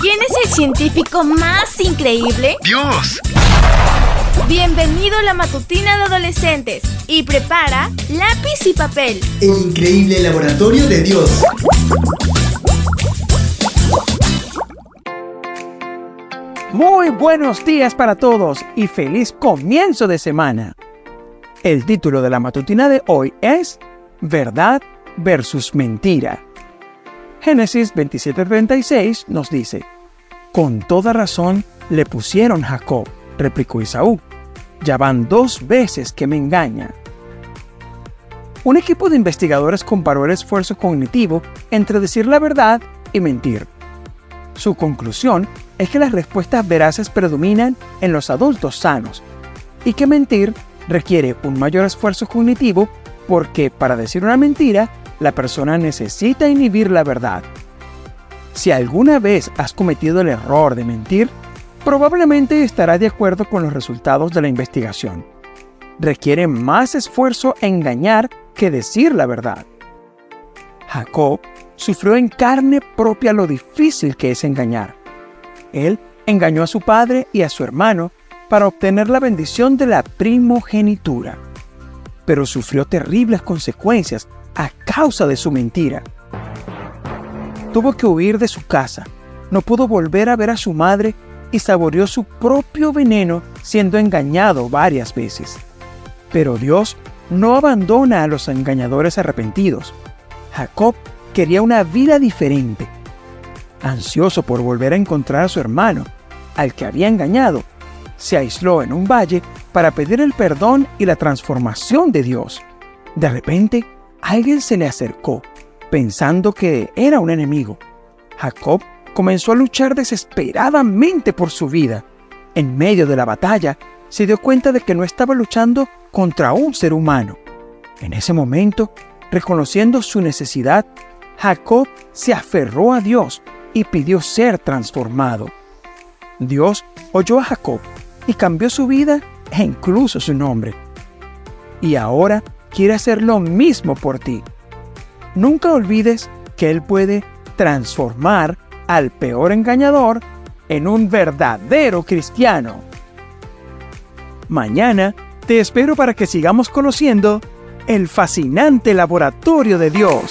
¿Quién es el científico más increíble? ¡Dios! Bienvenido a la matutina de adolescentes y prepara lápiz y papel. El increíble laboratorio de Dios. Muy buenos días para todos y feliz comienzo de semana. El título de la matutina de hoy es Verdad versus mentira. Génesis 27:36 nos dice, Con toda razón le pusieron Jacob, replicó Isaú. Ya van dos veces que me engaña. Un equipo de investigadores comparó el esfuerzo cognitivo entre decir la verdad y mentir. Su conclusión es que las respuestas veraces predominan en los adultos sanos y que mentir requiere un mayor esfuerzo cognitivo porque para decir una mentira, la persona necesita inhibir la verdad. Si alguna vez has cometido el error de mentir, probablemente estará de acuerdo con los resultados de la investigación. Requiere más esfuerzo engañar que decir la verdad. Jacob sufrió en carne propia lo difícil que es engañar. Él engañó a su padre y a su hermano para obtener la bendición de la primogenitura, pero sufrió terribles consecuencias causa de su mentira. Tuvo que huir de su casa, no pudo volver a ver a su madre y saboreó su propio veneno siendo engañado varias veces. Pero Dios no abandona a los engañadores arrepentidos. Jacob quería una vida diferente. Ansioso por volver a encontrar a su hermano, al que había engañado, se aisló en un valle para pedir el perdón y la transformación de Dios. De repente, alguien se le acercó, pensando que era un enemigo. Jacob comenzó a luchar desesperadamente por su vida. En medio de la batalla, se dio cuenta de que no estaba luchando contra un ser humano. En ese momento, reconociendo su necesidad, Jacob se aferró a Dios y pidió ser transformado. Dios oyó a Jacob y cambió su vida e incluso su nombre. Y ahora quiere hacer lo mismo por ti. Nunca olvides que Él puede transformar al peor engañador en un verdadero cristiano. Mañana te espero para que sigamos conociendo el fascinante laboratorio de Dios.